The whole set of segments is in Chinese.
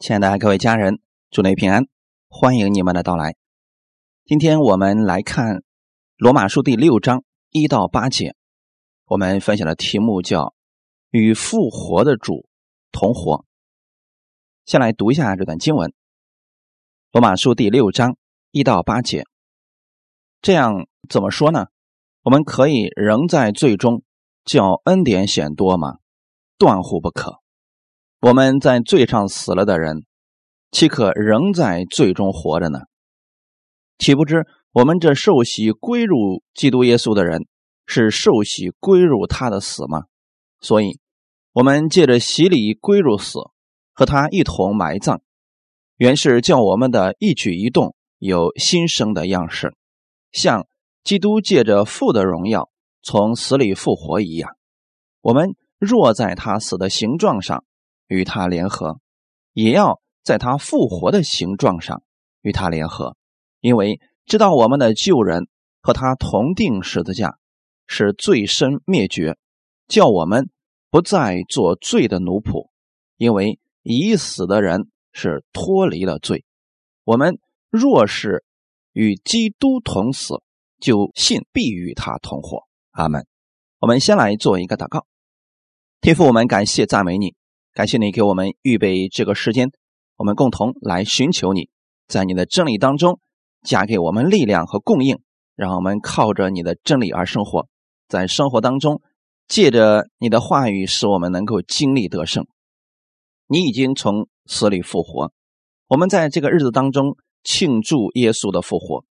亲爱的各位家人，祝您平安，欢迎你们的到来。今天我们来看罗马书第六章一到八节，我们分享的题目叫“与复活的主同活”。先来读一下这段经文：罗马书第六章一到八节。这样怎么说呢？我们可以仍在最终叫恩典显多吗？断乎不可。我们在罪上死了的人，岂可仍在罪中活着呢？岂不知我们这受洗归入基督耶稣的人，是受洗归入他的死吗？所以，我们借着洗礼归入死，和他一同埋葬，原是叫我们的一举一动有新生的样式，像基督借着父的荣耀从死里复活一样。我们若在他死的形状上，与他联合，也要在他复活的形状上与他联合，因为知道我们的旧人和他同定十字架，是罪身灭绝，叫我们不再做罪的奴仆。因为已死的人是脱离了罪。我们若是与基督同死，就信必与他同活。阿门。我们先来做一个祷告，天父，我们感谢赞美你。感谢你给我们预备这个时间，我们共同来寻求你，在你的真理当中加给我们力量和供应，让我们靠着你的真理而生活，在生活当中借着你的话语，使我们能够经历得胜。你已经从死里复活，我们在这个日子当中庆祝耶稣的复活，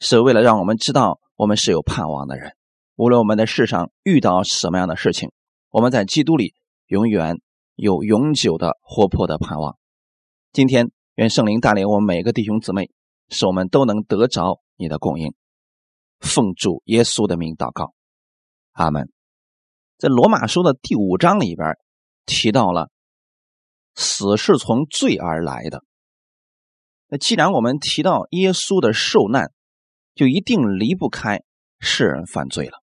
是为了让我们知道我们是有盼望的人。无论我们在世上遇到什么样的事情，我们在基督里永远。有永久的活泼的盼望。今天，愿圣灵带领我们每个弟兄姊妹，使我们都能得着你的供应。奉主耶稣的名祷告，阿门。在罗马书的第五章里边提到了，死是从罪而来的。那既然我们提到耶稣的受难，就一定离不开世人犯罪了。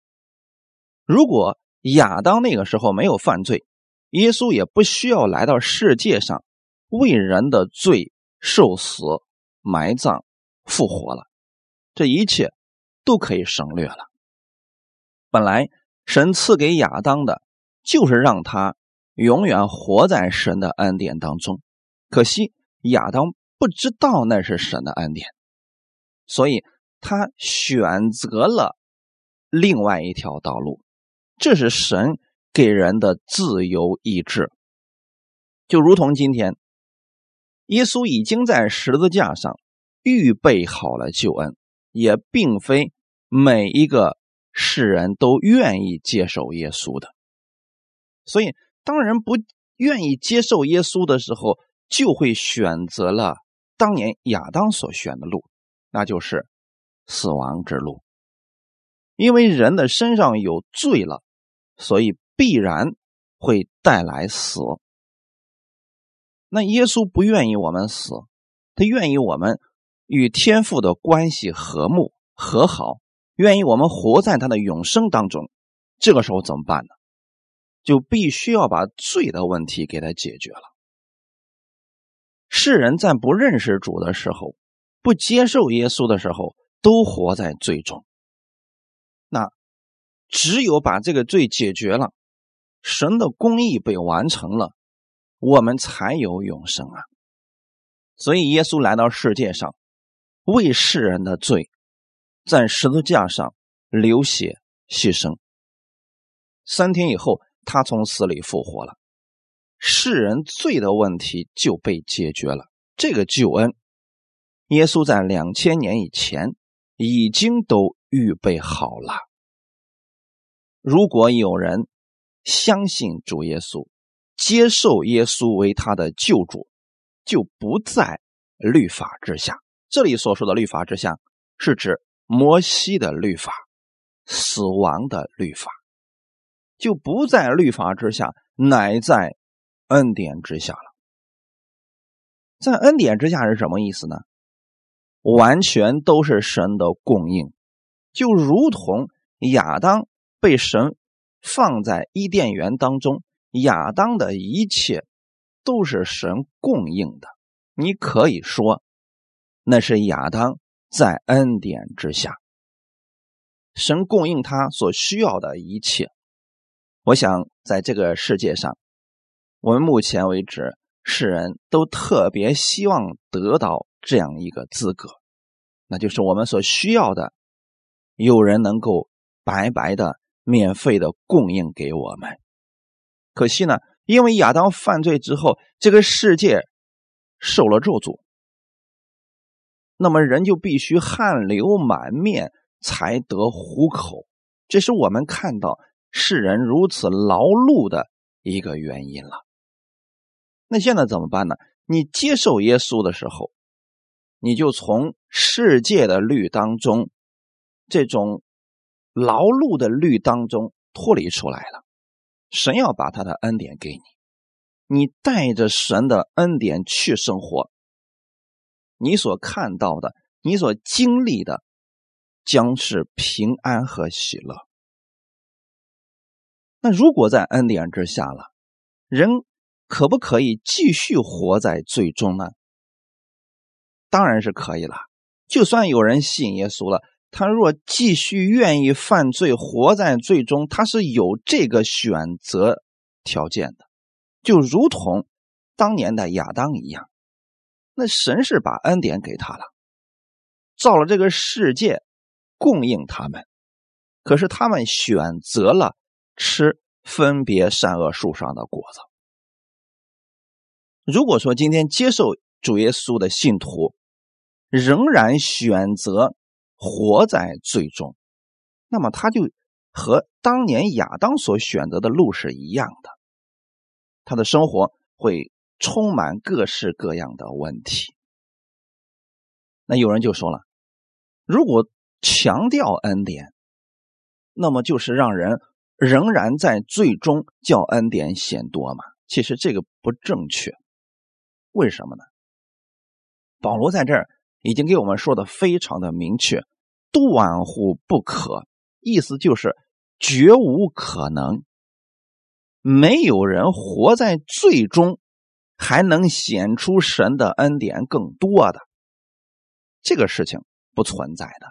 如果亚当那个时候没有犯罪，耶稣也不需要来到世界上为人的罪受死、埋葬、复活了，这一切都可以省略了。本来神赐给亚当的，就是让他永远活在神的恩典当中。可惜亚当不知道那是神的恩典，所以他选择了另外一条道路。这是神。给人的自由意志，就如同今天，耶稣已经在十字架上预备好了救恩，也并非每一个世人都愿意接受耶稣的。所以，当人不愿意接受耶稣的时候，就会选择了当年亚当所选的路，那就是死亡之路。因为人的身上有罪了，所以。必然会带来死。那耶稣不愿意我们死，他愿意我们与天父的关系和睦和好，愿意我们活在他的永生当中。这个时候怎么办呢？就必须要把罪的问题给他解决了。世人在不认识主的时候，不接受耶稣的时候，都活在罪中。那只有把这个罪解决了。神的公义被完成了，我们才有永生啊！所以耶稣来到世界上，为世人的罪，在十字架上流血牺牲。三天以后，他从死里复活了，世人罪的问题就被解决了。这个救恩，耶稣在两千年以前已经都预备好了。如果有人，相信主耶稣，接受耶稣为他的救主，就不在律法之下。这里所说的律法之下，是指摩西的律法，死亡的律法，就不在律法之下，乃在恩典之下了。在恩典之下是什么意思呢？完全都是神的供应，就如同亚当被神。放在伊甸园当中，亚当的一切都是神供应的，你可以说那是亚当在恩典之下，神供应他所需要的一切。我想在这个世界上，我们目前为止，世人都特别希望得到这样一个资格，那就是我们所需要的，有人能够白白的、免费的供应给我们。可惜呢，因为亚当犯罪之后，这个世界受了咒诅，那么人就必须汗流满面才得糊口，这是我们看到世人如此劳碌的一个原因了。那现在怎么办呢？你接受耶稣的时候，你就从世界的律当中，这种劳碌的律当中脱离出来了。神要把他的恩典给你，你带着神的恩典去生活，你所看到的，你所经历的，将是平安和喜乐。那如果在恩典之下了，人可不可以继续活在最终呢？当然是可以了。就算有人信耶稣了。他若继续愿意犯罪，活在罪中，他是有这个选择条件的，就如同当年的亚当一样。那神是把恩典给他了，造了这个世界，供应他们，可是他们选择了吃分别善恶树上的果子。如果说今天接受主耶稣的信徒，仍然选择。活在最终，那么他就和当年亚当所选择的路是一样的，他的生活会充满各式各样的问题。那有人就说了，如果强调恩典，那么就是让人仍然在最终叫恩典显多嘛？其实这个不正确，为什么呢？保罗在这儿。已经给我们说的非常的明确，断乎不可，意思就是绝无可能，没有人活在最终还能显出神的恩典更多的这个事情不存在的。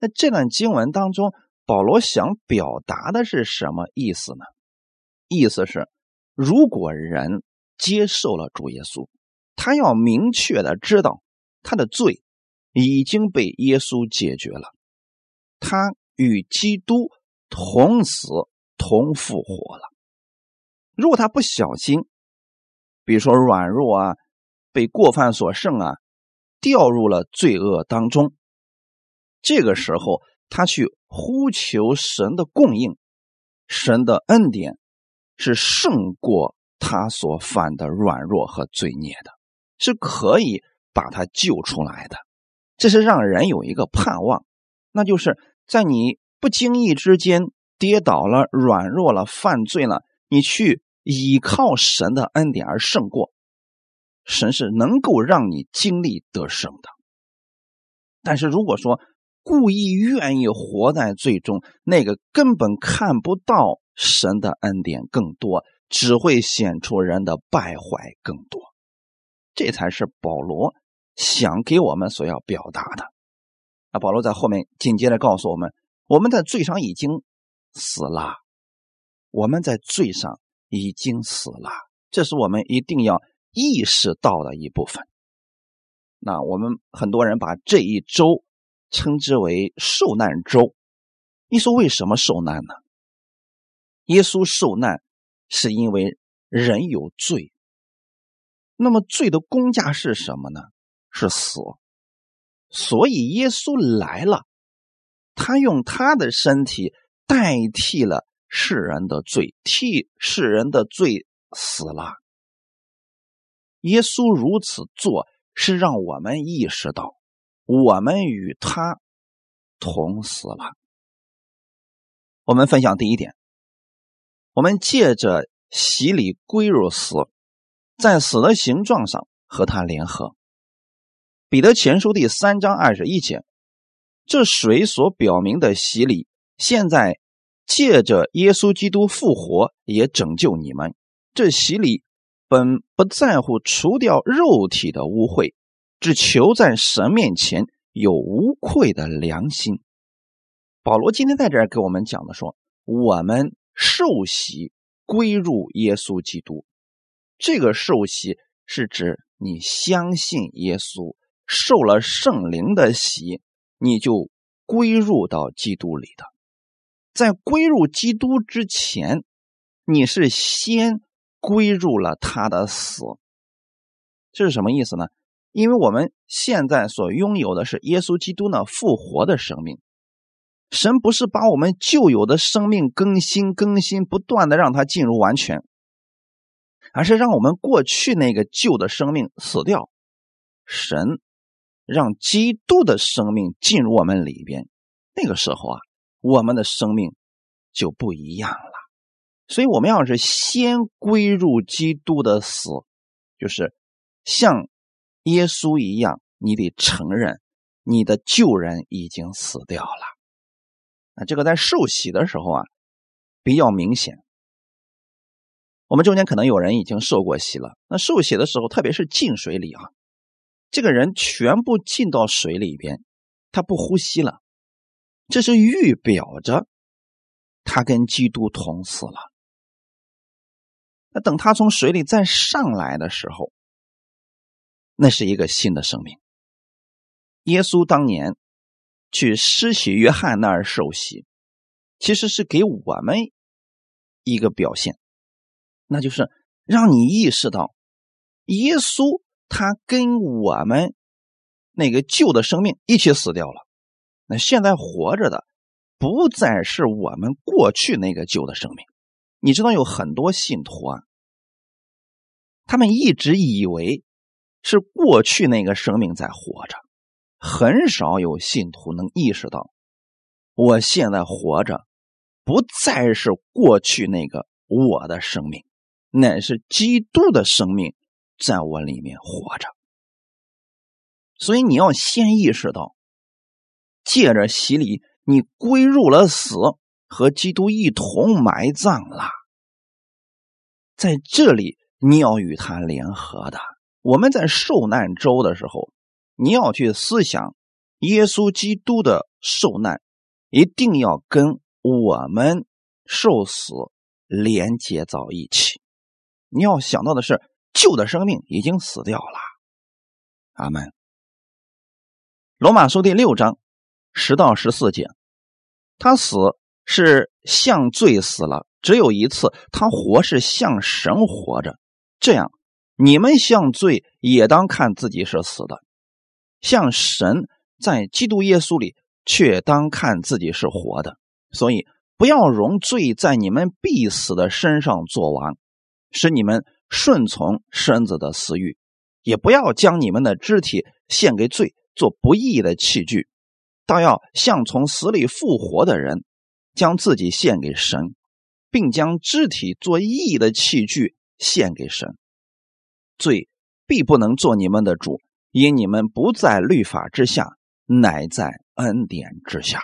那这段经文当中，保罗想表达的是什么意思呢？意思是，如果人接受了主耶稣，他要明确的知道他的罪。已经被耶稣解决了，他与基督同死同复活了。如果他不小心，比如说软弱啊，被过犯所胜啊，掉入了罪恶当中，这个时候他去呼求神的供应，神的恩典是胜过他所犯的软弱和罪孽的，是可以把他救出来的。这是让人有一个盼望，那就是在你不经意之间跌倒了、软弱了、犯罪了，你去依靠神的恩典而胜过。神是能够让你经历得胜的。但是如果说故意愿意活在罪中，那个根本看不到神的恩典更多，只会显出人的败坏更多。这才是保罗。想给我们所要表达的，那保罗在后面紧接着告诉我们：我们在罪上已经死了，我们在罪上已经死了，这是我们一定要意识到的一部分。那我们很多人把这一周称之为受难周。你说为什么受难呢？耶稣受难是因为人有罪。那么罪的公价是什么呢？是死，所以耶稣来了，他用他的身体代替了世人的罪，替世人的罪死了。耶稣如此做，是让我们意识到，我们与他同死了。我们分享第一点，我们借着洗礼归入死，在死的形状上和他联合。彼得前书第三章二十一节，这水所表明的洗礼，现在借着耶稣基督复活，也拯救你们。这洗礼本不在乎除掉肉体的污秽，只求在神面前有无愧的良心。保罗今天在这儿给我们讲的说，我们受洗归入耶稣基督，这个受洗是指你相信耶稣，受了圣灵的洗，你就归入到基督里的。在归入基督之前，你是先归入了他的死。这是什么意思呢？因为我们现在所拥有的是耶稣基督呢复活的生命。神不是把我们旧有的生命更新、更新，不断的让它进入完全，而是让我们过去那个旧的生命死掉。神让基督的生命进入我们里边，那个时候啊，我们的生命就不一样了。所以，我们要是先归入基督的死，就是像耶稣一样，你得承认你的旧人已经死掉了。啊，这个在受洗的时候啊，比较明显。我们中间可能有人已经受过洗了。那受洗的时候，特别是进水里啊，这个人全部进到水里边，他不呼吸了，这是预表着他跟基督同死了。那等他从水里再上来的时候，那是一个新的生命。耶稣当年。去施洗约翰那儿受洗，其实是给我们一个表现，那就是让你意识到，耶稣他跟我们那个旧的生命一起死掉了。那现在活着的不再是我们过去那个旧的生命。你知道有很多信徒啊，他们一直以为是过去那个生命在活着。很少有信徒能意识到，我现在活着，不再是过去那个我的生命，乃是基督的生命在我里面活着。所以你要先意识到，借着洗礼，你归入了死，和基督一同埋葬了。在这里，你要与他联合的。我们在受难周的时候。你要去思想，耶稣基督的受难，一定要跟我们受死连接到一起。你要想到的是，旧的生命已经死掉了。阿门。罗马书第六章十到十四节，他死是像罪死了，只有一次；他活是像神活着。这样，你们像罪也当看自己是死的。像神在基督耶稣里，却当看自己是活的，所以不要容罪在你们必死的身上作王，使你们顺从身子的私欲；也不要将你们的肢体献给罪，做不义的器具，倒要像从死里复活的人，将自己献给神，并将肢体做义的器具献给神。罪必不能做你们的主。因你们不在律法之下，乃在恩典之下。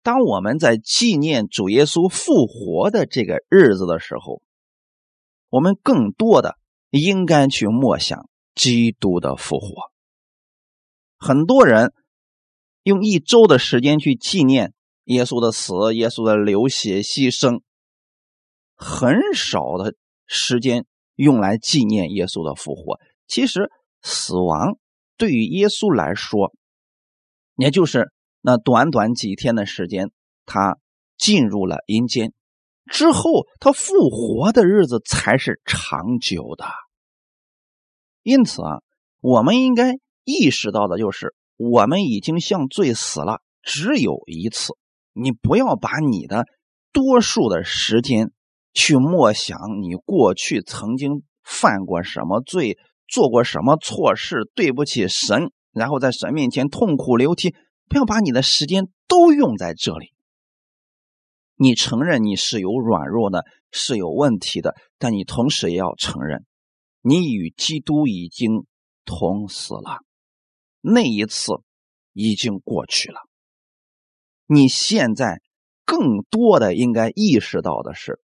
当我们在纪念主耶稣复活的这个日子的时候，我们更多的应该去默想基督的复活。很多人用一周的时间去纪念耶稣的死、耶稣的流血牺牲，很少的时间用来纪念耶稣的复活。其实，死亡对于耶稣来说，也就是那短短几天的时间，他进入了阴间之后，他复活的日子才是长久的。因此啊，我们应该意识到的就是，我们已经向罪死了，只有一次。你不要把你的多数的时间去默想你过去曾经犯过什么罪。做过什么错事，对不起神，然后在神面前痛哭流涕。不要把你的时间都用在这里。你承认你是有软弱的，是有问题的，但你同时也要承认，你与基督已经同死了。那一次已经过去了。你现在更多的应该意识到的是，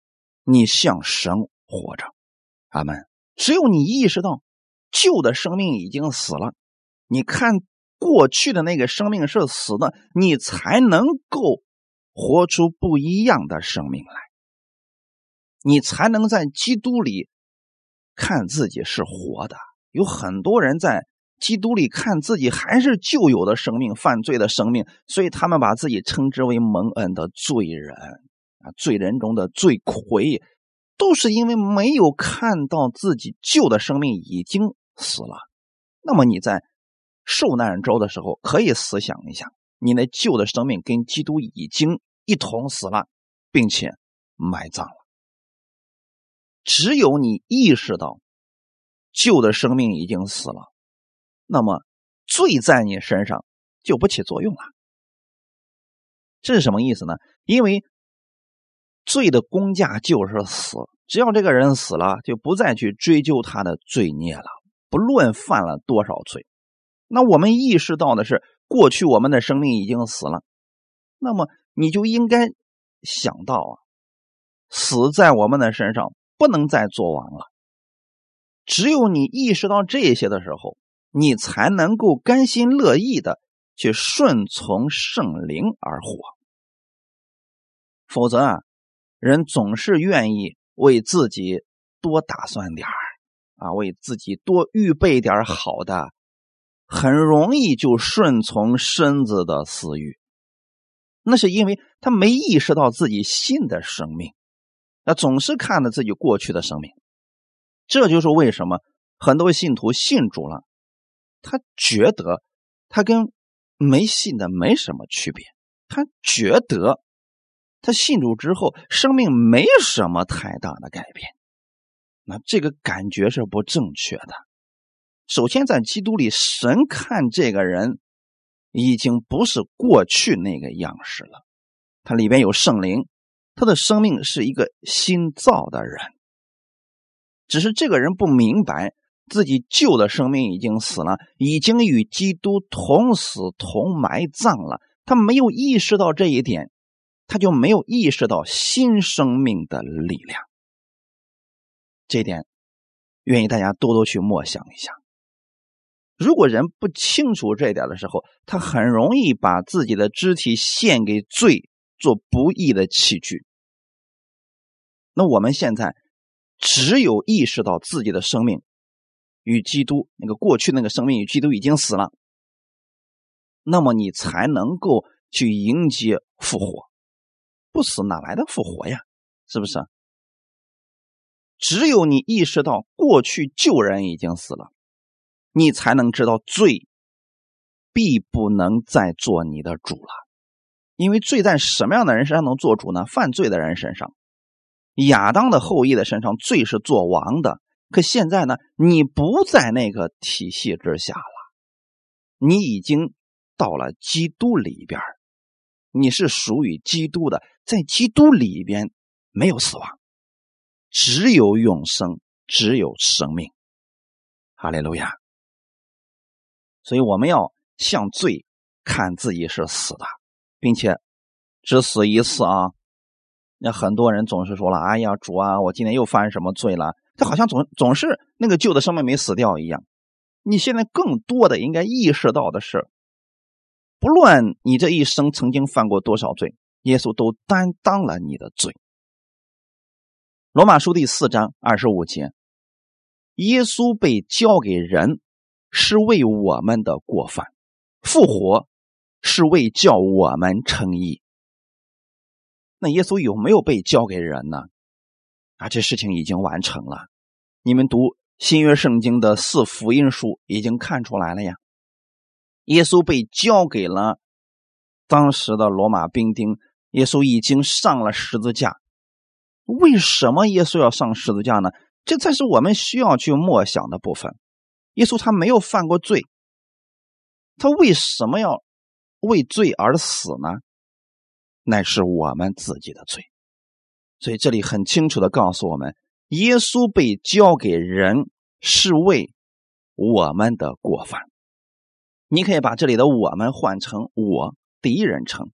你向神活着。阿门。只有你意识到旧的生命已经死了，你看过去的那个生命是死的，你才能够活出不一样的生命来，你才能在基督里看自己是活的。有很多人在基督里看自己还是旧有的生命、犯罪的生命，所以他们把自己称之为蒙恩的罪人啊，罪人中的罪魁。都是因为没有看到自己旧的生命已经死了。那么你在受难周的时候，可以思想一下，你那旧的生命跟基督已经一同死了，并且埋葬了。只有你意识到旧的生命已经死了，那么罪在你身上就不起作用了。这是什么意思呢？因为。罪的工价就是死，只要这个人死了，就不再去追究他的罪孽了。不论犯了多少罪，那我们意识到的是，过去我们的生命已经死了，那么你就应该想到啊，死在我们的身上不能再作王了。只有你意识到这些的时候，你才能够甘心乐意的去顺从圣灵而活，否则啊。人总是愿意为自己多打算点儿啊，为自己多预备点好的，很容易就顺从身子的私欲。那是因为他没意识到自己新的生命，那总是看着自己过去的生命。这就是为什么很多信徒信主了，他觉得他跟没信的没什么区别，他觉得。他信主之后，生命没什么太大的改变，那这个感觉是不正确的。首先，在基督里，神看这个人已经不是过去那个样式了，他里边有圣灵，他的生命是一个新造的人。只是这个人不明白自己旧的生命已经死了，已经与基督同死同埋葬了，他没有意识到这一点。他就没有意识到新生命的力量，这点愿意大家多多去默想一下。如果人不清楚这一点的时候，他很容易把自己的肢体献给罪，做不义的器具。那我们现在只有意识到自己的生命与基督那个过去那个生命与基督已经死了，那么你才能够去迎接复活。不死哪来的复活呀？是不是？只有你意识到过去旧人已经死了，你才能知道罪必不能再做你的主了。因为罪在什么样的人身上能做主呢？犯罪的人身上，亚当的后裔的身上，罪是做王的。可现在呢，你不在那个体系之下了，你已经到了基督里边你是属于基督的。在基督里边没有死亡，只有永生，只有生命。哈利路亚！所以我们要向罪看自己是死的，并且只死一次啊！那很多人总是说了：“哎呀，主啊，我今天又犯什么罪了？”他好像总总是那个旧的生命没死掉一样。你现在更多的应该意识到的是，不论你这一生曾经犯过多少罪。耶稣都担当了你的罪。罗马书第四章二十五节，耶稣被交给人，是为我们的过犯；复活是为叫我们称义。那耶稣有没有被交给人呢？啊，这事情已经完成了。你们读新约圣经的四福音书，已经看出来了呀。耶稣被交给了当时的罗马兵丁。耶稣已经上了十字架，为什么耶稣要上十字架呢？这才是我们需要去默想的部分。耶稣他没有犯过罪，他为什么要为罪而死呢？乃是我们自己的罪。所以这里很清楚的告诉我们，耶稣被交给人是为我们的过犯。你可以把这里的“我们”换成“我”第一人称。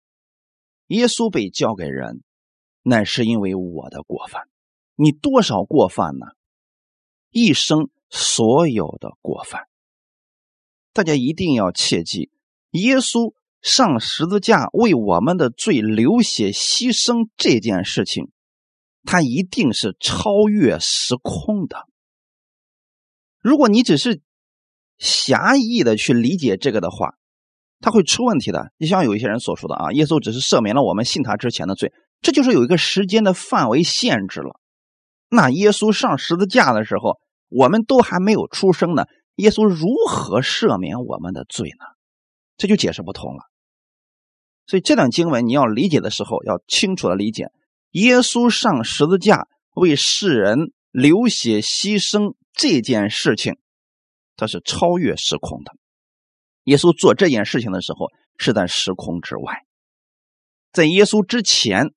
耶稣被交给人，那是因为我的过犯。你多少过犯呢？一生所有的过犯。大家一定要切记，耶稣上十字架为我们的罪流血牺牲这件事情，它一定是超越时空的。如果你只是狭义的去理解这个的话，它会出问题的。就像有一些人所说的啊，耶稣只是赦免了我们信他之前的罪，这就是有一个时间的范围限制了。那耶稣上十字架的时候，我们都还没有出生呢，耶稣如何赦免我们的罪呢？这就解释不通了。所以这段经文你要理解的时候，要清楚的理解，耶稣上十字架为世人流血牺牲这件事情，它是超越时空的。耶稣做这件事情的时候是在时空之外，在耶稣之前，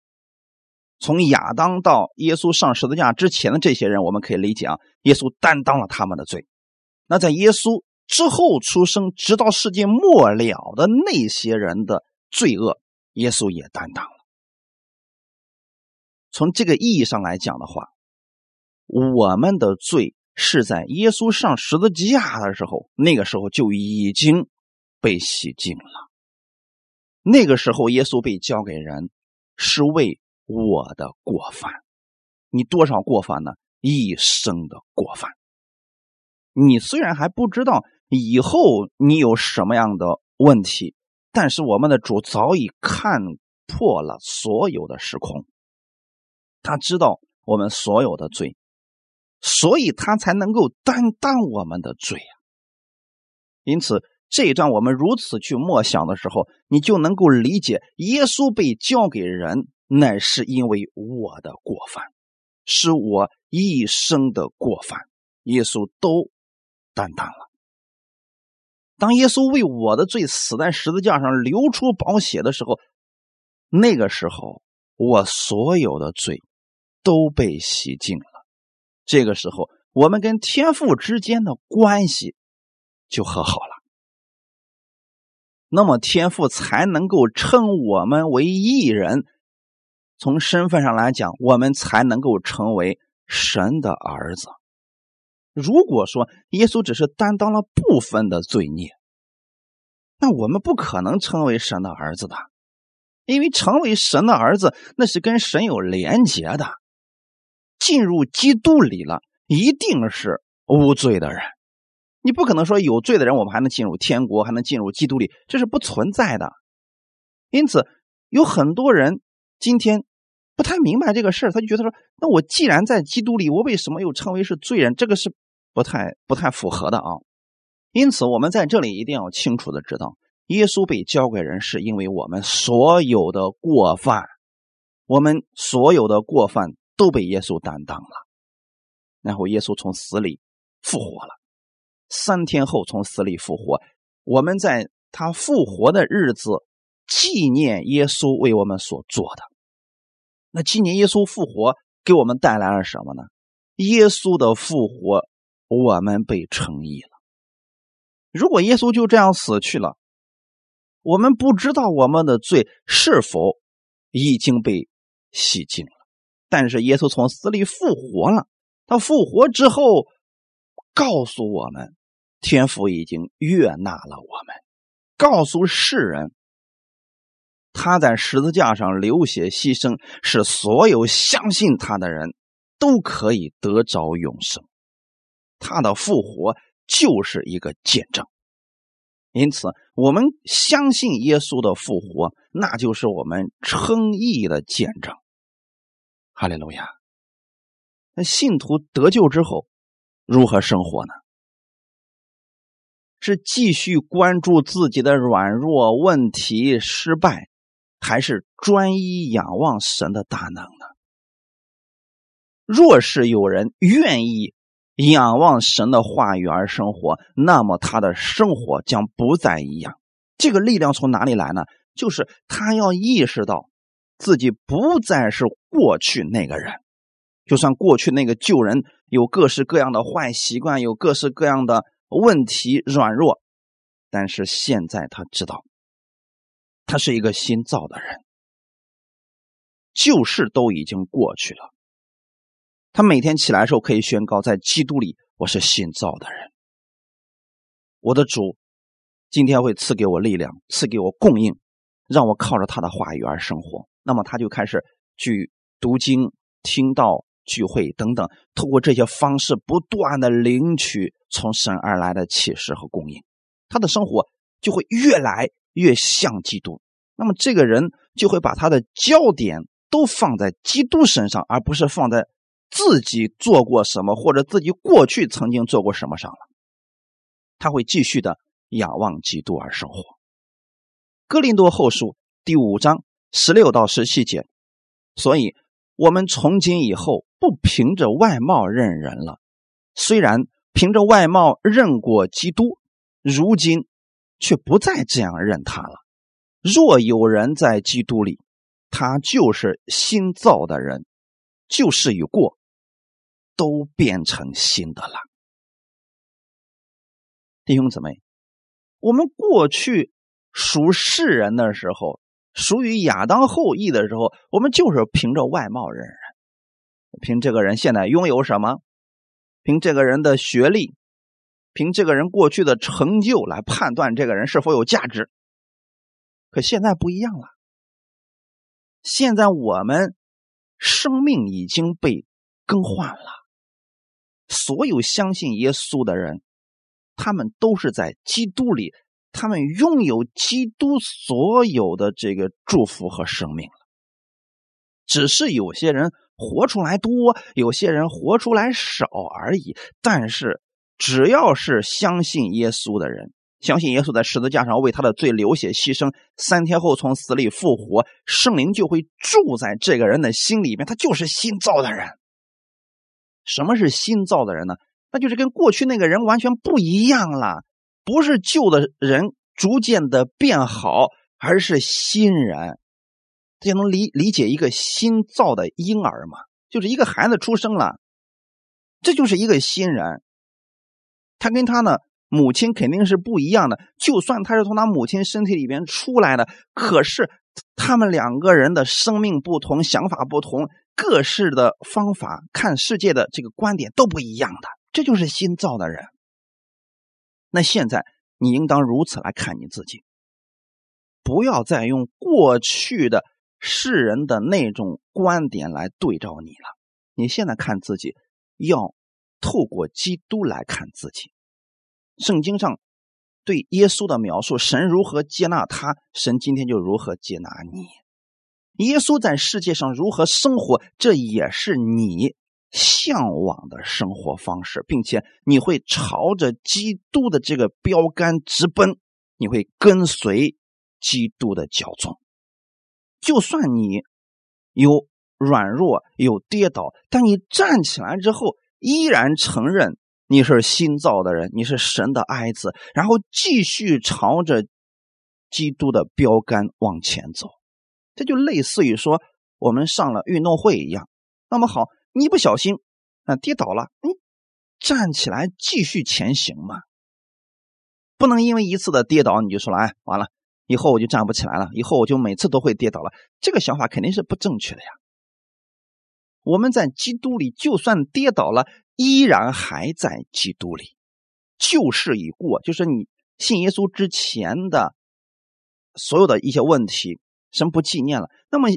从亚当到耶稣上十字架之前的这些人，我们可以理解啊，耶稣担当了他们的罪。那在耶稣之后出生，直到世界末了的那些人的罪恶，耶稣也担当了。从这个意义上来讲的话，我们的罪是在耶稣上十字架的时候，那个时候就已经。被洗净了。那个时候，耶稣被交给人，是为我的过犯。你多少过犯呢？一生的过犯。你虽然还不知道以后你有什么样的问题，但是我们的主早已看破了所有的时空，他知道我们所有的罪，所以他才能够担当我们的罪呀。因此。这一段我们如此去默想的时候，你就能够理解，耶稣被交给人，乃是因为我的过犯，是我一生的过犯，耶稣都担当了。当耶稣为我的罪死在十字架上，流出宝血的时候，那个时候我所有的罪都被洗净了。这个时候，我们跟天父之间的关系就和好了。那么天父才能够称我们为义人，从身份上来讲，我们才能够成为神的儿子。如果说耶稣只是担当了部分的罪孽，那我们不可能成为神的儿子的，因为成为神的儿子那是跟神有连结的，进入基督里了，一定是无罪的人。你不可能说有罪的人，我们还能进入天国，还能进入基督里，这是不存在的。因此，有很多人今天不太明白这个事儿，他就觉得说：“那我既然在基督里，我为什么又称为是罪人？”这个是不太不太符合的啊。因此，我们在这里一定要清楚的知道，耶稣被交给人，是因为我们所有的过犯，我们所有的过犯都被耶稣担当了。然后，耶稣从死里复活了。三天后从死里复活，我们在他复活的日子纪念耶稣为我们所做的。那今年耶稣复活给我们带来了什么呢？耶稣的复活，我们被称义了。如果耶稣就这样死去了，我们不知道我们的罪是否已经被洗净了。但是耶稣从死里复活了，他复活之后告诉我们。天父已经悦纳了我们，告诉世人，他在十字架上流血牺牲，使所有相信他的人都可以得着永生。他的复活就是一个见证，因此我们相信耶稣的复活，那就是我们称义的见证。哈利路亚！那信徒得救之后如何生活呢？是继续关注自己的软弱、问题、失败，还是专一仰望神的大能呢？若是有人愿意仰望神的话语而生活，那么他的生活将不再一样。这个力量从哪里来呢？就是他要意识到自己不再是过去那个人，就算过去那个旧人有各式各样的坏习惯，有各式各样的。问题软弱，但是现在他知道，他是一个新造的人，旧事都已经过去了。他每天起来的时候可以宣告，在基督里我是新造的人。我的主今天会赐给我力量，赐给我供应，让我靠着他的话语而生活。那么他就开始去读经、听到聚会等等，通过这些方式不断的领取从神而来的启示和供应，他的生活就会越来越像基督。那么这个人就会把他的焦点都放在基督身上，而不是放在自己做过什么或者自己过去曾经做过什么上了。他会继续的仰望基督而生活。哥林多后书第五章十六到十七节，所以我们从今以后不凭着外貌认人了。虽然凭着外貌认过基督，如今却不再这样认他了。若有人在基督里，他就是新造的人，旧事已过，都变成新的了。弟兄姊妹，我们过去属世人的时候，属于亚当后裔的时候，我们就是凭着外貌认人，凭这个人现在拥有什么，凭这个人的学历，凭这个人过去的成就来判断这个人是否有价值。可现在不一样了，现在我们生命已经被更换了，所有相信耶稣的人。他们都是在基督里，他们拥有基督所有的这个祝福和生命。只是有些人活出来多，有些人活出来少而已。但是，只要是相信耶稣的人，相信耶稣在十字架上为他的罪流血牺牲，三天后从死里复活，圣灵就会住在这个人的心里面，他就是新造的人。什么是新造的人呢？那就是跟过去那个人完全不一样了，不是旧的人逐渐的变好，而是新人。大家能理理解一个新造的婴儿吗？就是一个孩子出生了，这就是一个新人。他跟他呢母亲肯定是不一样的，就算他是从他母亲身体里边出来的，可是他们两个人的生命不同，想法不同，各式的方法看世界的这个观点都不一样的。这就是新造的人。那现在你应当如此来看你自己，不要再用过去的世人的那种观点来对照你了。你现在看自己，要透过基督来看自己。圣经上对耶稣的描述，神如何接纳他，神今天就如何接纳你。耶稣在世界上如何生活，这也是你。向往的生活方式，并且你会朝着基督的这个标杆直奔，你会跟随基督的脚踪。就算你有软弱、有跌倒，但你站起来之后，依然承认你是新造的人，你是神的爱子，然后继续朝着基督的标杆往前走。这就类似于说，我们上了运动会一样。那么好。你不小心啊跌倒了，你站起来继续前行嘛？不能因为一次的跌倒你就说了，哎，完了，以后我就站不起来了，以后我就每次都会跌倒了。这个想法肯定是不正确的呀。我们在基督里，就算跌倒了，依然还在基督里。旧事已过，就是你信耶稣之前的所有的一些问题，神不纪念了。那么。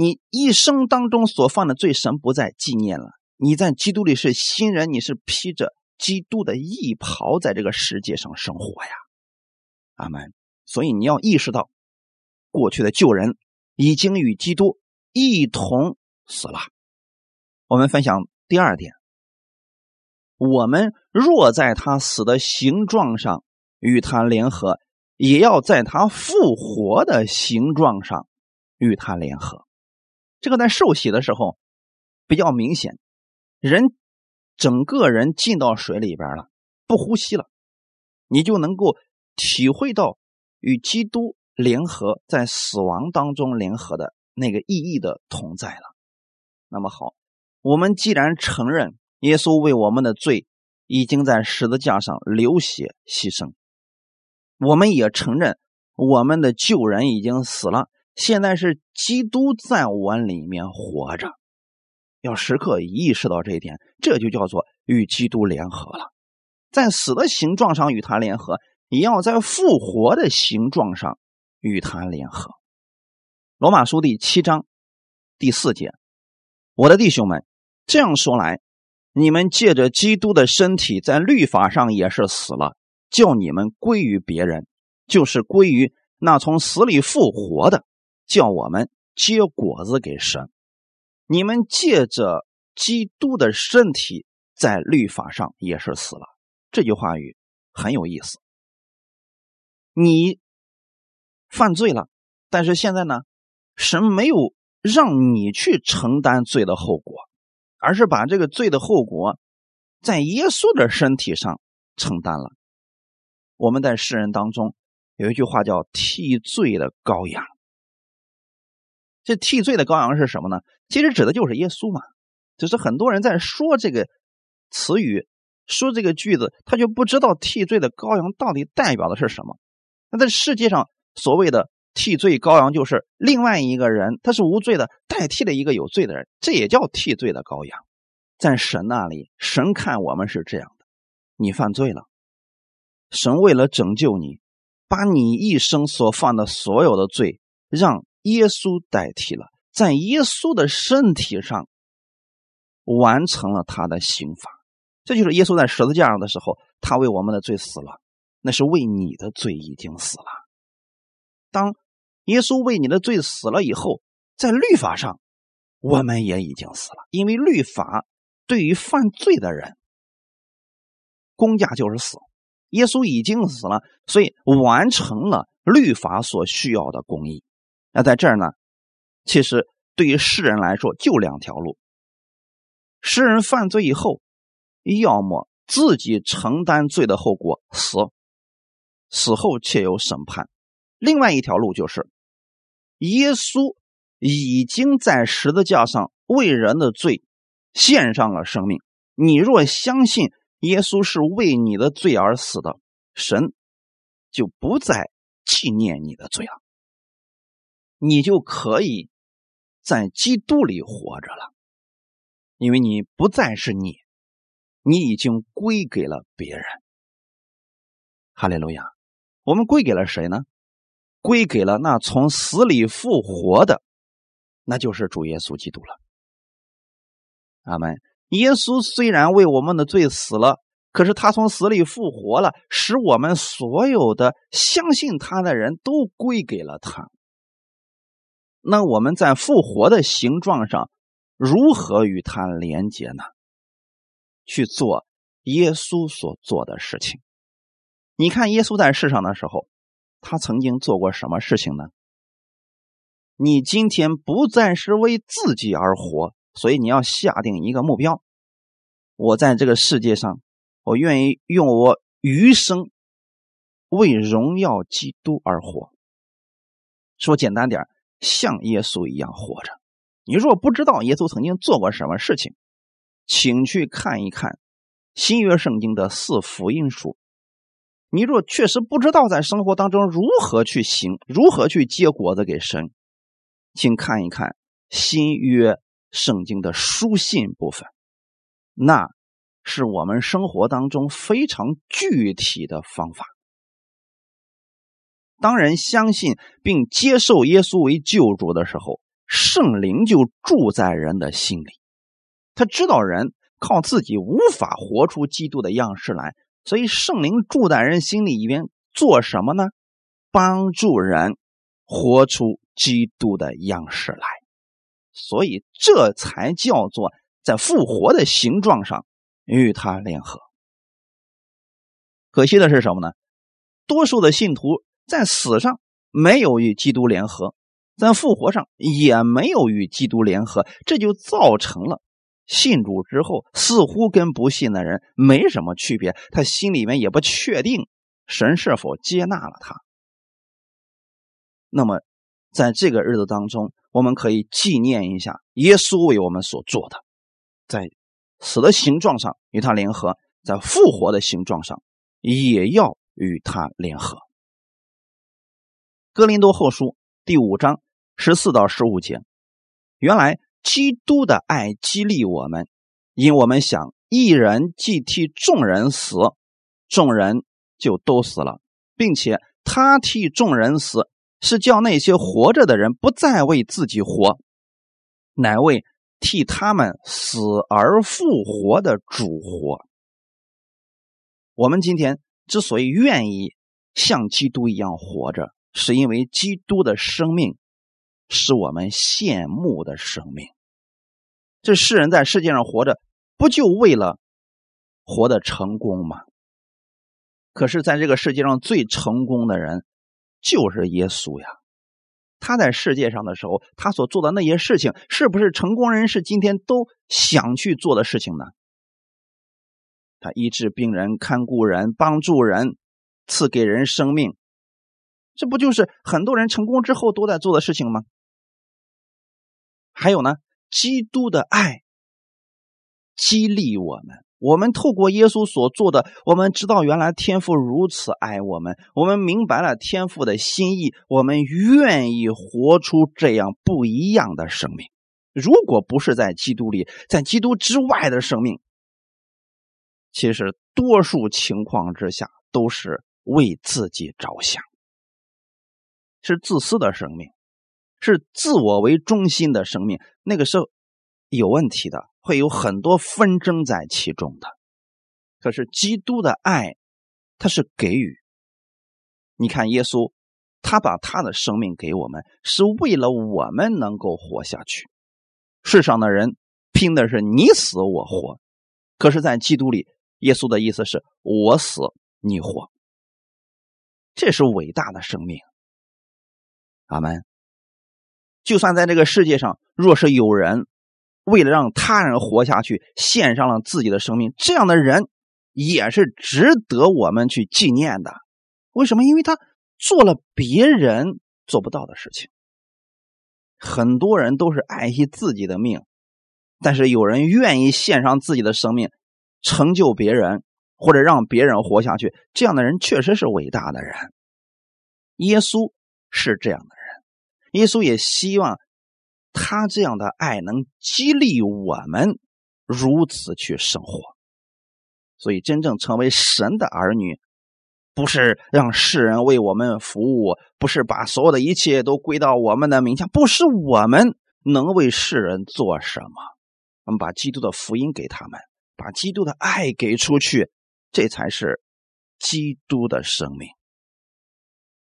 你一生当中所犯的罪，神不再纪念了。你在基督里是新人，你是披着基督的衣袍在这个世界上生活呀，阿门。所以你要意识到，过去的旧人已经与基督一同死了。我们分享第二点：我们若在他死的形状上与他联合，也要在他复活的形状上与他联合。这个在受洗的时候比较明显，人整个人进到水里边了，不呼吸了，你就能够体会到与基督联合在死亡当中联合的那个意义的同在了。那么好，我们既然承认耶稣为我们的罪已经在十字架上流血牺牲，我们也承认我们的旧人已经死了。现在是基督在我里面活着，要时刻意识到这一点，这就叫做与基督联合了。在死的形状上与他联合，也要在复活的形状上与他联合。罗马书第七章第四节，我的弟兄们，这样说来，你们借着基督的身体，在律法上也是死了，叫你们归于别人，就是归于那从死里复活的，叫我们结果子给神。你们借着基督的身体，在律法上也是死了。这句话语很有意思。你犯罪了，但是现在呢，神没有让你去承担罪的后果，而是把这个罪的后果在耶稣的身体上承担了。我们在世人当中有一句话叫“替罪的羔羊”。这替罪的羔羊是什么呢？其实指的就是耶稣嘛。只是很多人在说这个词语、说这个句子，他就不知道替罪的羔羊到底代表的是什么。那在世界上，所谓的替罪羔羊，就是另外一个人，他是无罪的，代替了一个有罪的人，这也叫替罪的羔羊。在神那里，神看我们是这样的：你犯罪了，神为了拯救你，把你一生所犯的所有的罪让。耶稣代替了，在耶稣的身体上完成了他的刑罚，这就是耶稣在十字架上的时候，他为我们的罪死了，那是为你的罪已经死了。当耶稣为你的罪死了以后，在律法上我们也已经死了，因为律法对于犯罪的人，公价就是死。耶稣已经死了，所以完成了律法所需要的公义。那在这儿呢，其实对于世人来说就两条路：世人犯罪以后，要么自己承担罪的后果死，死后且有审判；另外一条路就是，耶稣已经在十字架上为人的罪献上了生命。你若相信耶稣是为你的罪而死的，神就不再纪念你的罪了。你就可以在基督里活着了，因为你不再是你，你已经归给了别人。哈利路亚！我们归给了谁呢？归给了那从死里复活的，那就是主耶稣基督了。阿门。耶稣虽然为我们的罪死了，可是他从死里复活了，使我们所有的相信他的人都归给了他。那我们在复活的形状上，如何与他连接呢？去做耶稣所做的事情。你看，耶稣在世上的时候，他曾经做过什么事情呢？你今天不再是为自己而活，所以你要下定一个目标：我在这个世界上，我愿意用我余生为荣耀基督而活。说简单点像耶稣一样活着。你若不知道耶稣曾经做过什么事情，请去看一看新约圣经的四福音书。你若确实不知道在生活当中如何去行，如何去结果子给神，请看一看新约圣经的书信部分，那是我们生活当中非常具体的方法。当人相信并接受耶稣为救主的时候，圣灵就住在人的心里。他知道人靠自己无法活出基督的样式来，所以圣灵住在人心里边做什么呢？帮助人活出基督的样式来。所以这才叫做在复活的形状上与他联合。可惜的是什么呢？多数的信徒。在死上没有与基督联合，在复活上也没有与基督联合，这就造成了信主之后似乎跟不信的人没什么区别。他心里面也不确定神是否接纳了他。那么，在这个日子当中，我们可以纪念一下耶稣为我们所做的，在死的形状上与他联合，在复活的形状上也要与他联合。哥林多后书第五章十四到十五节，原来基督的爱激励我们，因我们想一人既替众人死，众人就都死了，并且他替众人死，是叫那些活着的人不再为自己活，乃为替他们死而复活的主活。我们今天之所以愿意像基督一样活着，是因为基督的生命是我们羡慕的生命。这世人在世界上活着，不就为了活得成功吗？可是，在这个世界上最成功的人就是耶稣呀。他在世界上的时候，他所做的那些事情，是不是成功人士今天都想去做的事情呢？他医治病人、看顾人、帮助人、赐给人生命，这不就是很多人成功之后都在做的事情吗？还有呢，基督的爱激励我们，我们透过耶稣所做的，我们知道原来天父如此爱我们，我们明白了天父的心意，我们愿意活出这样不一样的生命。如果不是在基督里，在基督之外的生命。其实，多数情况之下都是为自己着想，是自私的生命，是自我为中心的生命。那个时候有问题的，会有很多纷争在其中的。可是，基督的爱，他是给予。你看，耶稣，他把他的生命给我们，是为了我们能够活下去。世上的人拼的是你死我活，可是，在基督里。耶稣的意思是我死你活，这是伟大的生命。阿门。就算在这个世界上，若是有人为了让他人活下去，献上了自己的生命，这样的人也是值得我们去纪念的。为什么？因为他做了别人做不到的事情。很多人都是爱惜自己的命，但是有人愿意献上自己的生命。成就别人或者让别人活下去，这样的人确实是伟大的人。耶稣是这样的人，耶稣也希望他这样的爱能激励我们如此去生活。所以，真正成为神的儿女，不是让世人为我们服务，不是把所有的一切都归到我们的名下，不是我们能为世人做什么。我们把基督的福音给他们。把基督的爱给出去，这才是基督的生命。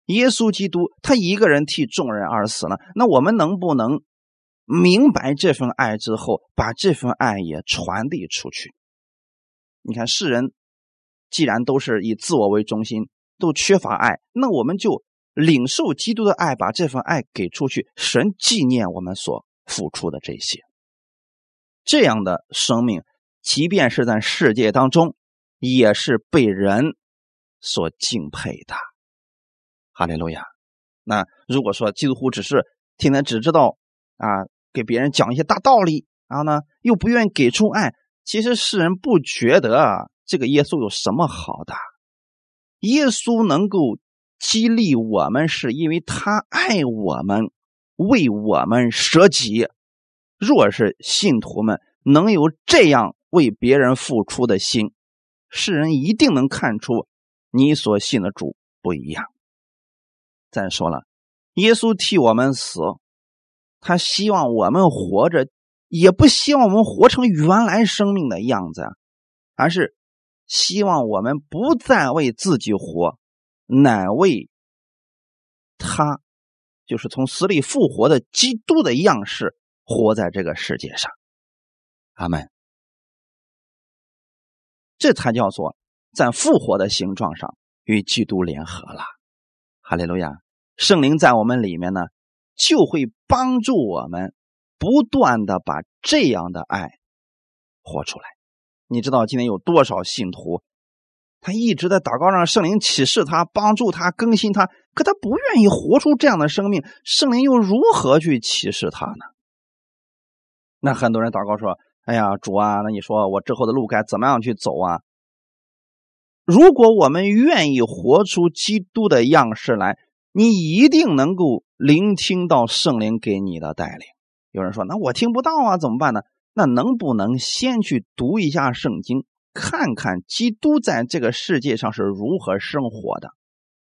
耶稣基督他一个人替众人而死了，那我们能不能明白这份爱之后，把这份爱也传递出去？你看，世人既然都是以自我为中心，都缺乏爱，那我们就领受基督的爱，把这份爱给出去。神纪念我们所付出的这些，这样的生命。即便是在世界当中，也是被人所敬佩的。哈利路亚。那如果说基督徒只是天天只知道啊给别人讲一些大道理，然后呢又不愿意给出爱，其实世人不觉得啊这个耶稣有什么好的。耶稣能够激励我们，是因为他爱我们，为我们舍己。若是信徒们能有这样。为别人付出的心，世人一定能看出你所信的主不一样。再说了，耶稣替我们死，他希望我们活着，也不希望我们活成原来生命的样子，而是希望我们不再为自己活，乃为他，就是从死里复活的基督的样式活在这个世界上。阿门。这才叫做在复活的形状上与基督联合了，哈利路亚！圣灵在我们里面呢，就会帮助我们不断的把这样的爱活出来。你知道今天有多少信徒，他一直在祷告让圣灵启示他、帮助他、更新他，可他不愿意活出这样的生命，圣灵又如何去启示他呢？那很多人祷告说。哎呀，主啊，那你说我之后的路该怎么样去走啊？如果我们愿意活出基督的样式来，你一定能够聆听到圣灵给你的带领，有人说：“那我听不到啊，怎么办呢？”那能不能先去读一下圣经，看看基督在这个世界上是如何生活的？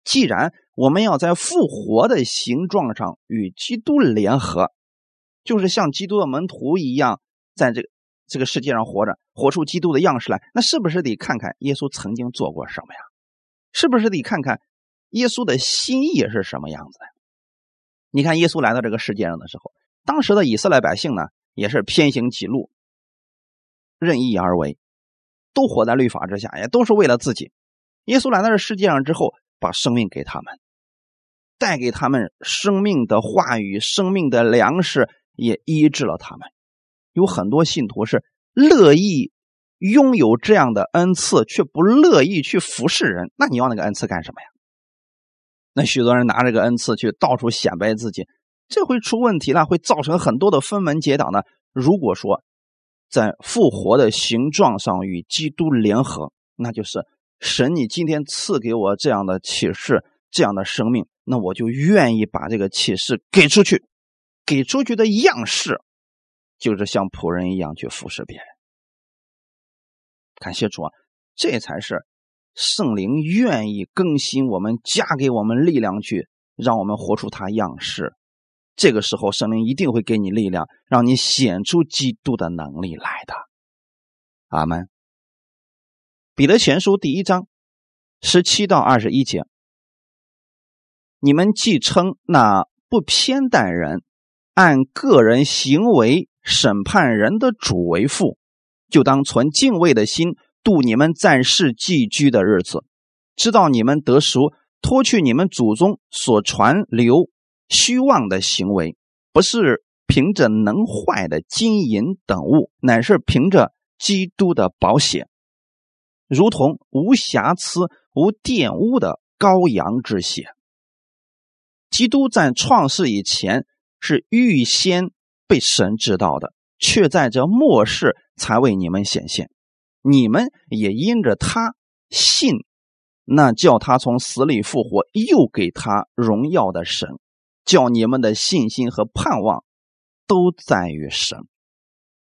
既然我们要在复活的形状上与基督联合，就是像基督的门徒一样，在这个这个世界上活着，活出基督的样式来，那是不是得看看耶稣曾经做过什么呀？是不是得看看耶稣的心意是什么样子的？你看，耶稣来到这个世界上的时候，当时的以色列百姓呢？也是偏行己路，任意而为，都活在律法之下，也都是为了自己。耶稣来到这世界上之后，把生命给他们，带给他们生命的话语、生命的粮食，也医治了他们。有很多信徒是乐意拥有这样的恩赐，却不乐意去服侍人。那你要那个恩赐干什么呀？那许多人拿这个恩赐去到处显摆自己。这会出问题了，会造成很多的分门结党呢。如果说在复活的形状上与基督联合，那就是神，你今天赐给我这样的启示，这样的生命，那我就愿意把这个启示给出去。给出去的样式，就是像仆人一样去服侍别人。感谢主啊，这才是圣灵愿意更新我们，加给我们力量去让我们活出他样式。这个时候，圣灵一定会给你力量，让你显出基督的能力来的。阿门。彼得前书第一章十七到二十一节：你们既称那不偏待人、按个人行为审判人的主为父，就当存敬畏的心度你们在世寄居的日子，知道你们得赎，脱去你们祖宗所传流。虚妄的行为，不是凭着能坏的金银等物，乃是凭着基督的宝血，如同无瑕疵、无玷污的羔羊之血。基督在创世以前是预先被神知道的，却在这末世才为你们显现。你们也因着他信，那叫他从死里复活，又给他荣耀的神。叫你们的信心和盼望都在于神，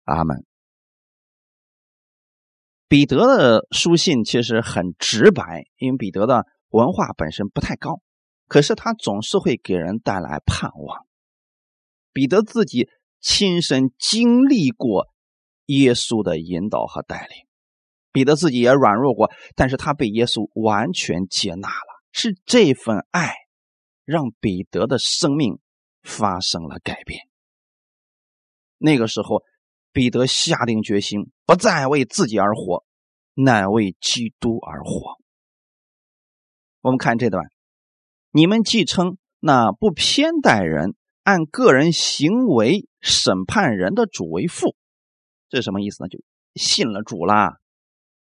阿门。彼得的书信其实很直白，因为彼得的文化本身不太高，可是他总是会给人带来盼望。彼得自己亲身经历过耶稣的引导和带领，彼得自己也软弱过，但是他被耶稣完全接纳了，是这份爱。让彼得的生命发生了改变。那个时候，彼得下定决心，不再为自己而活，乃为基督而活。我们看这段：你们既称那不偏待人、按个人行为审判人的主为父，这是什么意思呢？就信了主啦。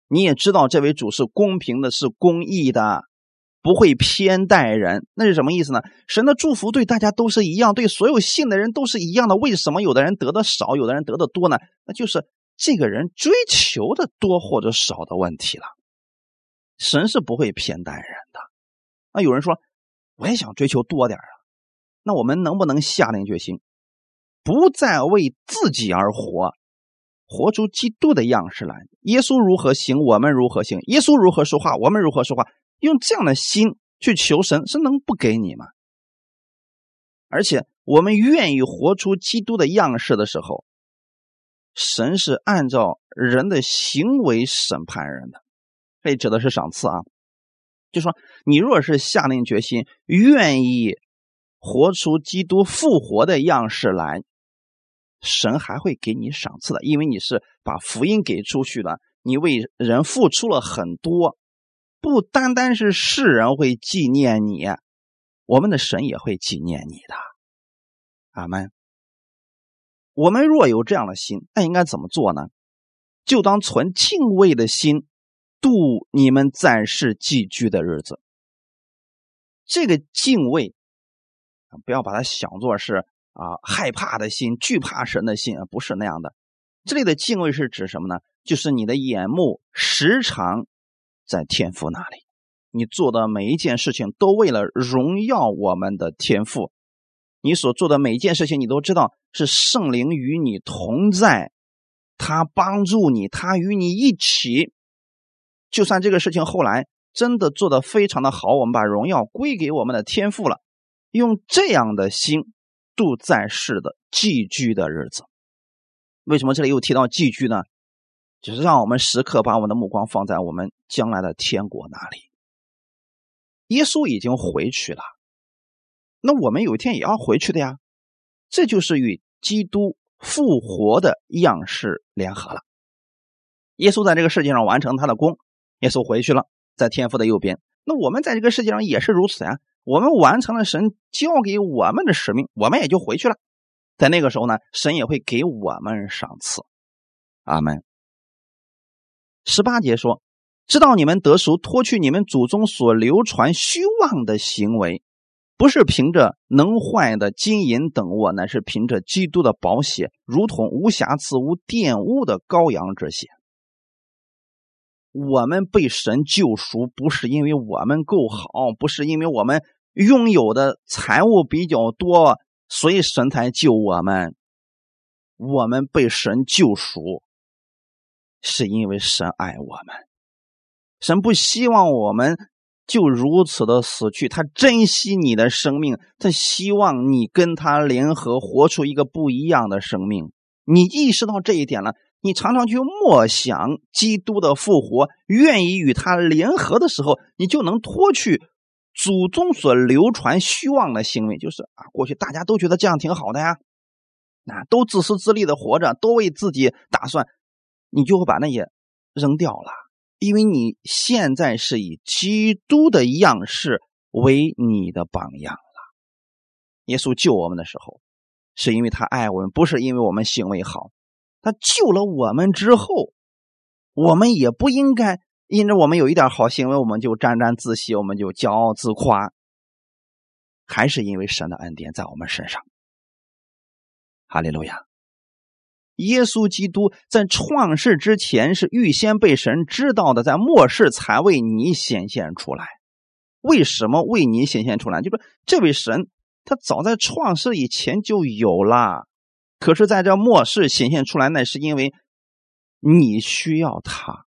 你也知道，这位主是公平的，是公义的。不会偏待人，那是什么意思呢？神的祝福对大家都是一样，对所有信的人都是一样的。为什么有的人得的少，有的人得的多呢？那就是这个人追求的多或者少的问题了。神是不会偏待人的。那有人说，我也想追求多点啊。那我们能不能下定决心，不再为自己而活，活出基督的样式来？耶稣如何行，我们如何行；耶稣如何说话，我们如何说话。用这样的心去求神，是能不给你吗？而且我们愿意活出基督的样式的时候，神是按照人的行为审判人的。这指的是赏赐啊，就说你若是下定决心，愿意活出基督复活的样式来，神还会给你赏赐的，因为你是把福音给出去了，你为人付出了很多。不单单是世人会纪念你，我们的神也会纪念你的。阿门。我们若有这样的心，那应该怎么做呢？就当存敬畏的心度你们在世寄居的日子。这个敬畏不要把它想作是啊害怕的心、惧怕神的心啊，不是那样的。这里的敬畏是指什么呢？就是你的眼目时常。在天父那里，你做的每一件事情都为了荣耀我们的天赋，你所做的每一件事情，你都知道是圣灵与你同在，他帮助你，他与你一起。就算这个事情后来真的做得非常的好，我们把荣耀归给我们的天赋了，用这样的心度在世的寄居的日子。为什么这里又提到寄居呢？就是让我们时刻把我们的目光放在我们将来的天国那里。耶稣已经回去了，那我们有一天也要回去的呀。这就是与基督复活的样式联合了。耶稣在这个世界上完成他的功，耶稣回去了，在天父的右边。那我们在这个世界上也是如此呀。我们完成了神交给我们的使命，我们也就回去了。在那个时候呢，神也会给我们赏赐。阿门。十八节说：“知道你们得赎，脱去你们祖宗所流传虚妄的行为，不是凭着能坏的金银等物，乃是凭着基督的宝血，如同无瑕疵、无玷污的羔羊之血。我们被神救赎，不是因为我们够好，不是因为我们拥有的财物比较多。”所以神才救我们，我们被神救赎，是因为神爱我们。神不希望我们就如此的死去，他珍惜你的生命，他希望你跟他联合，活出一个不一样的生命。你意识到这一点了，你常常去默想基督的复活，愿意与他联合的时候，你就能脱去。祖宗所流传虚妄的行为，就是啊，过去大家都觉得这样挺好的呀，那都自私自利的活着，都为自己打算，你就会把那些扔掉了，因为你现在是以基督的样式为你的榜样了。耶稣救我们的时候，是因为他爱我们，不是因为我们行为好。他救了我们之后，我们也不应该。因着我们有一点好行为，我们就沾沾自喜，我们就骄傲自夸，还是因为神的恩典在我们身上。哈利路亚！耶稣基督在创世之前是预先被神知道的，在末世才为你显现出来。为什么为你显现出来？就说这位神，他早在创世以前就有了，可是在这末世显现出来，那是因为你需要他。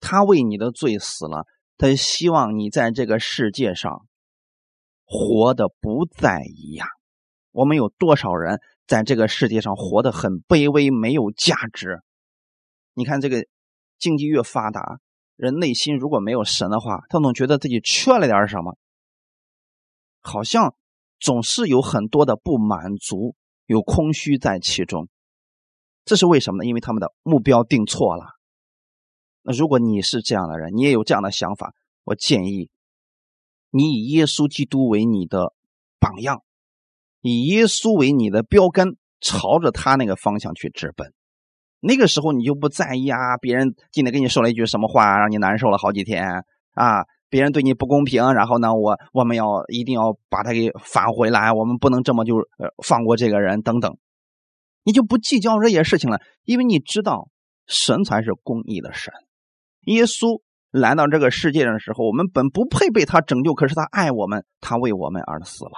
他为你的罪死了，他希望你在这个世界上活的不再一样。我们有多少人在这个世界上活得很卑微，没有价值？你看，这个经济越发达，人内心如果没有神的话，他总觉得自己缺了点什么，好像总是有很多的不满足，有空虚在其中。这是为什么呢？因为他们的目标定错了。那如果你是这样的人，你也有这样的想法，我建议你以耶稣基督为你的榜样，以耶稣为你的标杆，朝着他那个方向去直奔。那个时候你就不在意啊，别人今天跟你说了一句什么话，让你难受了好几天啊，别人对你不公平，然后呢，我我们要一定要把他给返回来，我们不能这么就呃放过这个人等等，你就不计较这些事情了，因为你知道神才是公义的神。耶稣来到这个世界上的时候，我们本不配被他拯救，可是他爱我们，他为我们而死了。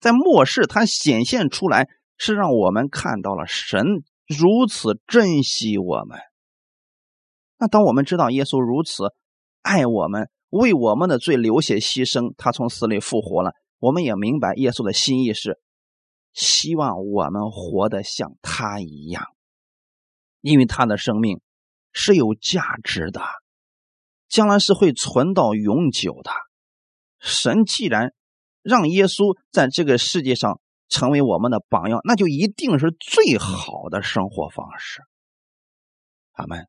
在末世，他显现出来，是让我们看到了神如此珍惜我们。那当我们知道耶稣如此爱我们，为我们的罪流血牺牲，他从死里复活了，我们也明白耶稣的心意是希望我们活得像他一样，因为他的生命。是有价值的，将来是会存到永久的。神既然让耶稣在这个世界上成为我们的榜样，那就一定是最好的生活方式。他们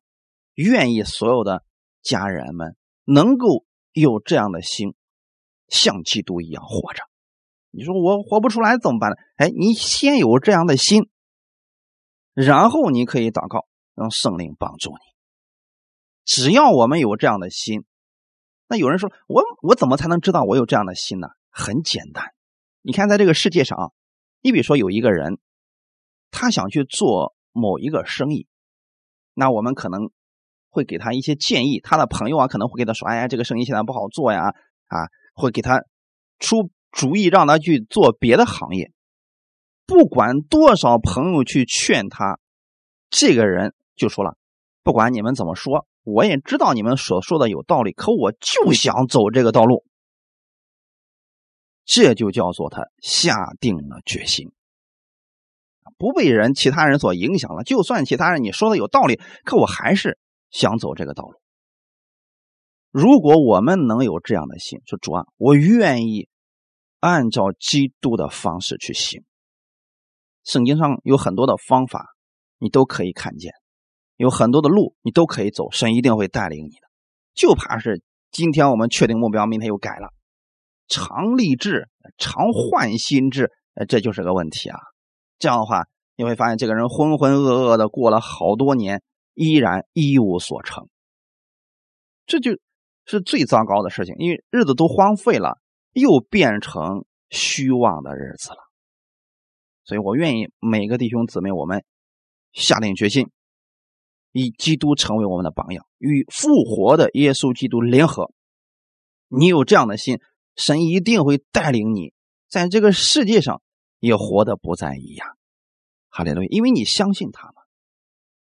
愿意所有的家人们能够有这样的心，像基督一样活着。你说我活不出来怎么办呢？哎，你先有这样的心，然后你可以祷告，让圣灵帮助你。只要我们有这样的心，那有人说我我怎么才能知道我有这样的心呢？很简单，你看在这个世界上啊，你比如说有一个人，他想去做某一个生意，那我们可能会给他一些建议，他的朋友啊可能会给他说，哎呀，这个生意现在不好做呀，啊，会给他出主意让他去做别的行业。不管多少朋友去劝他，这个人就说了：“不管你们怎么说，我也知道你们所说的有道理，可我就想走这个道路。”这就叫做他下定了决心，不被人其他人所影响了。就算其他人你说的有道理，可我还是想走这个道路。如果我们能有这样的心，说主啊，我愿意按照基督的方式去行。圣经上有很多的方法，你都可以看见，有很多的路你都可以走，神一定会带领你的。就怕是今天我们确定目标，明天又改了。常立志，常换心志，这就是个问题啊。这样的话，你会发现这个人浑浑噩噩的过了好多年，依然一无所成。这就是最糟糕的事情，因为日子都荒废了，又变成虚妄的日子了。所以我愿意每个弟兄姊妹，我们下定决心，以基督成为我们的榜样，与复活的耶稣基督联合。你有这样的心。神一定会带领你在这个世界上也活得不再一样，哈利路亚！因为你相信他嘛，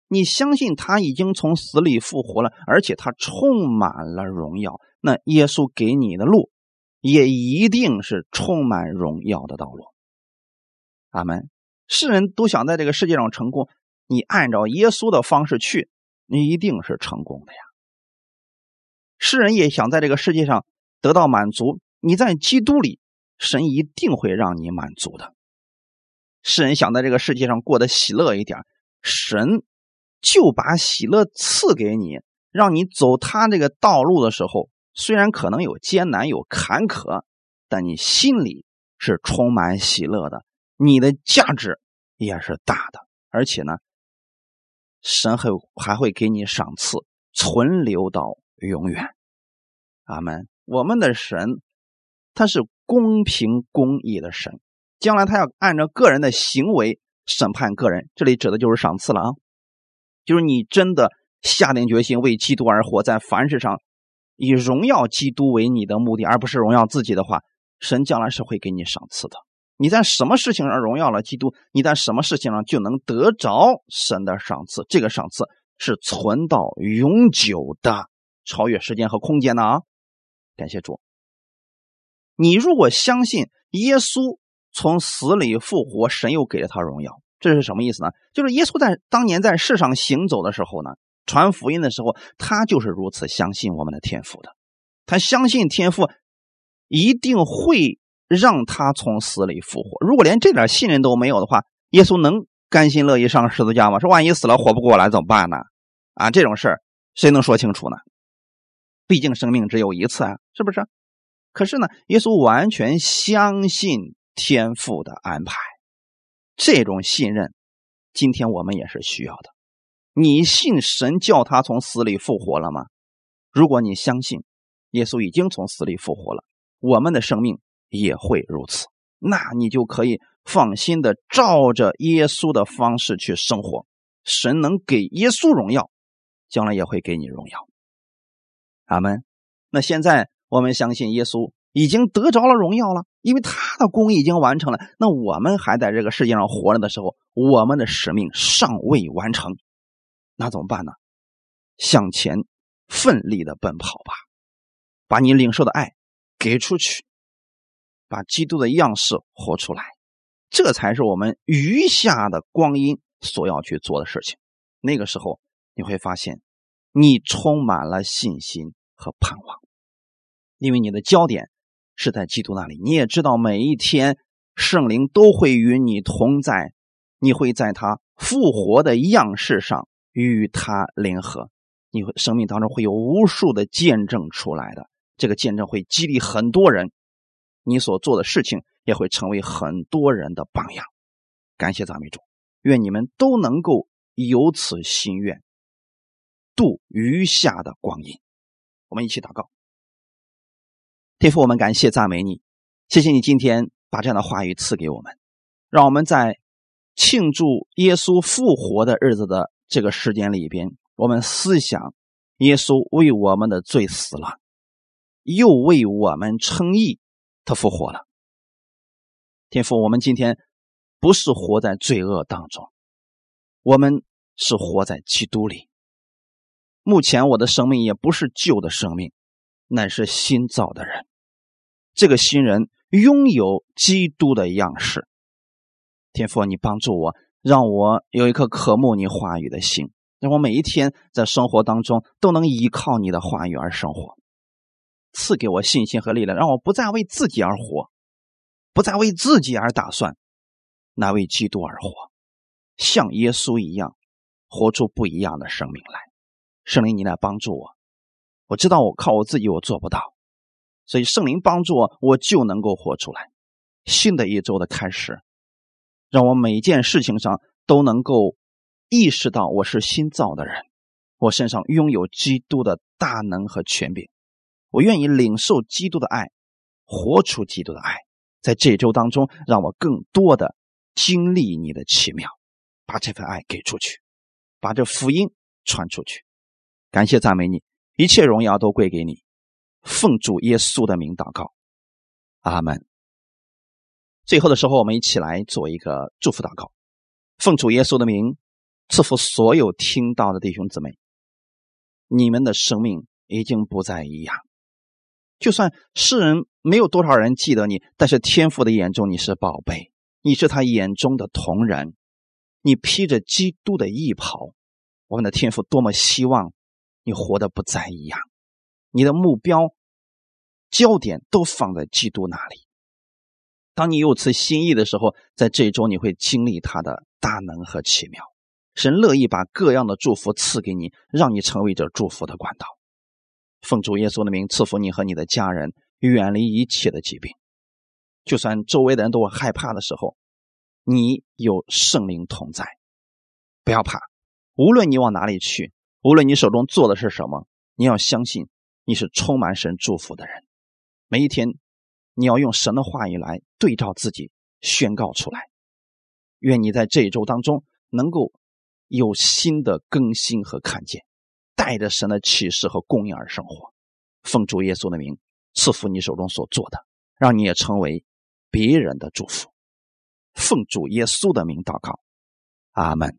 你相信他已经从死里复活了，而且他充满了荣耀。那耶稣给你的路也一定是充满荣耀的道路。阿门！世人都想在这个世界上成功，你按照耶稣的方式去，你一定是成功的呀。世人也想在这个世界上得到满足。你在基督里，神一定会让你满足的。世人想在这个世界上过得喜乐一点，神就把喜乐赐给你，让你走他这个道路的时候，虽然可能有艰难有坎坷，但你心里是充满喜乐的，你的价值也是大的，而且呢，神还还会给你赏赐，存留到永远。阿门。我们的神。他是公平公义的神，将来他要按照个人的行为审判个人。这里指的就是赏赐了啊，就是你真的下定决心为基督而活，在凡事上以荣耀基督为你的目的，而不是荣耀自己的话，神将来是会给你赏赐的。你在什么事情上荣耀了基督，你在什么事情上就能得着神的赏赐。这个赏赐是存到永久的，超越时间和空间的啊！感谢主。你如果相信耶稣从死里复活，神又给了他荣耀，这是什么意思呢？就是耶稣在当年在世上行走的时候呢，传福音的时候，他就是如此相信我们的天赋的。他相信天赋一定会让他从死里复活。如果连这点信任都没有的话，耶稣能甘心乐意上十字架吗？说万一死了活不过来怎么办呢？啊，这种事儿谁能说清楚呢？毕竟生命只有一次啊，是不是？可是呢，耶稣完全相信天父的安排，这种信任，今天我们也是需要的。你信神叫他从死里复活了吗？如果你相信耶稣已经从死里复活了，我们的生命也会如此，那你就可以放心的照着耶稣的方式去生活。神能给耶稣荣耀，将来也会给你荣耀。阿门。那现在。我们相信耶稣已经得着了荣耀了，因为他的功已经完成了。那我们还在这个世界上活着的时候，我们的使命尚未完成，那怎么办呢？向前奋力的奔跑吧，把你领受的爱给出去，把基督的样式活出来，这才是我们余下的光阴所要去做的事情。那个时候你会发现，你充满了信心和盼望。因为你的焦点是在基督那里，你也知道每一天圣灵都会与你同在，你会在他复活的样式上与他联合，你会生命当中会有无数的见证出来的，这个见证会激励很多人，你所做的事情也会成为很多人的榜样。感谢赞美主，愿你们都能够有此心愿，度余下的光阴。我们一起祷告。天父，我们感谢赞美你，谢谢你今天把这样的话语赐给我们，让我们在庆祝耶稣复活的日子的这个时间里边，我们思想耶稣为我们的罪死了，又为我们称义，他复活了。天父，我们今天不是活在罪恶当中，我们是活在基督里。目前我的生命也不是旧的生命，乃是新造的人。这个新人拥有基督的样式。天父，你帮助我，让我有一颗渴慕你话语的心，让我每一天在生活当中都能依靠你的话语而生活。赐给我信心和力量，让我不再为自己而活，不再为自己而打算，乃为基督而活，像耶稣一样，活出不一样的生命来。圣灵，你来帮助我。我知道我靠我自己我做不到，所以圣灵帮助我，我就能够活出来。新的一周的开始，让我每件事情上都能够意识到我是新造的人，我身上拥有基督的大能和权柄。我愿意领受基督的爱，活出基督的爱，在这周当中，让我更多的经历你的奇妙，把这份爱给出去，把这福音传出去。感谢赞美你，一切荣耀都归给你。奉主耶稣的名祷告，阿门。最后的时候，我们一起来做一个祝福祷告。奉主耶稣的名，赐福所有听到的弟兄姊妹，你们的生命已经不再一样。就算世人没有多少人记得你，但是天父的眼中你是宝贝，你是他眼中的同人，你披着基督的衣袍。我们的天父多么希望。你活得不再一样，你的目标、焦点都放在基督那里。当你有此心意的时候，在这一周你会经历他的大能和奇妙。神乐意把各样的祝福赐给你，让你成为这祝福的管道。奉主耶稣的名赐福你和你的家人，远离一切的疾病。就算周围的人都害怕的时候，你有圣灵同在，不要怕。无论你往哪里去。无论你手中做的是什么，你要相信你是充满神祝福的人。每一天，你要用神的话语来对照自己，宣告出来。愿你在这一周当中能够有新的更新和看见，带着神的启示和供应而生活。奉主耶稣的名赐福你手中所做的，让你也成为别人的祝福。奉主耶稣的名祷告，阿门。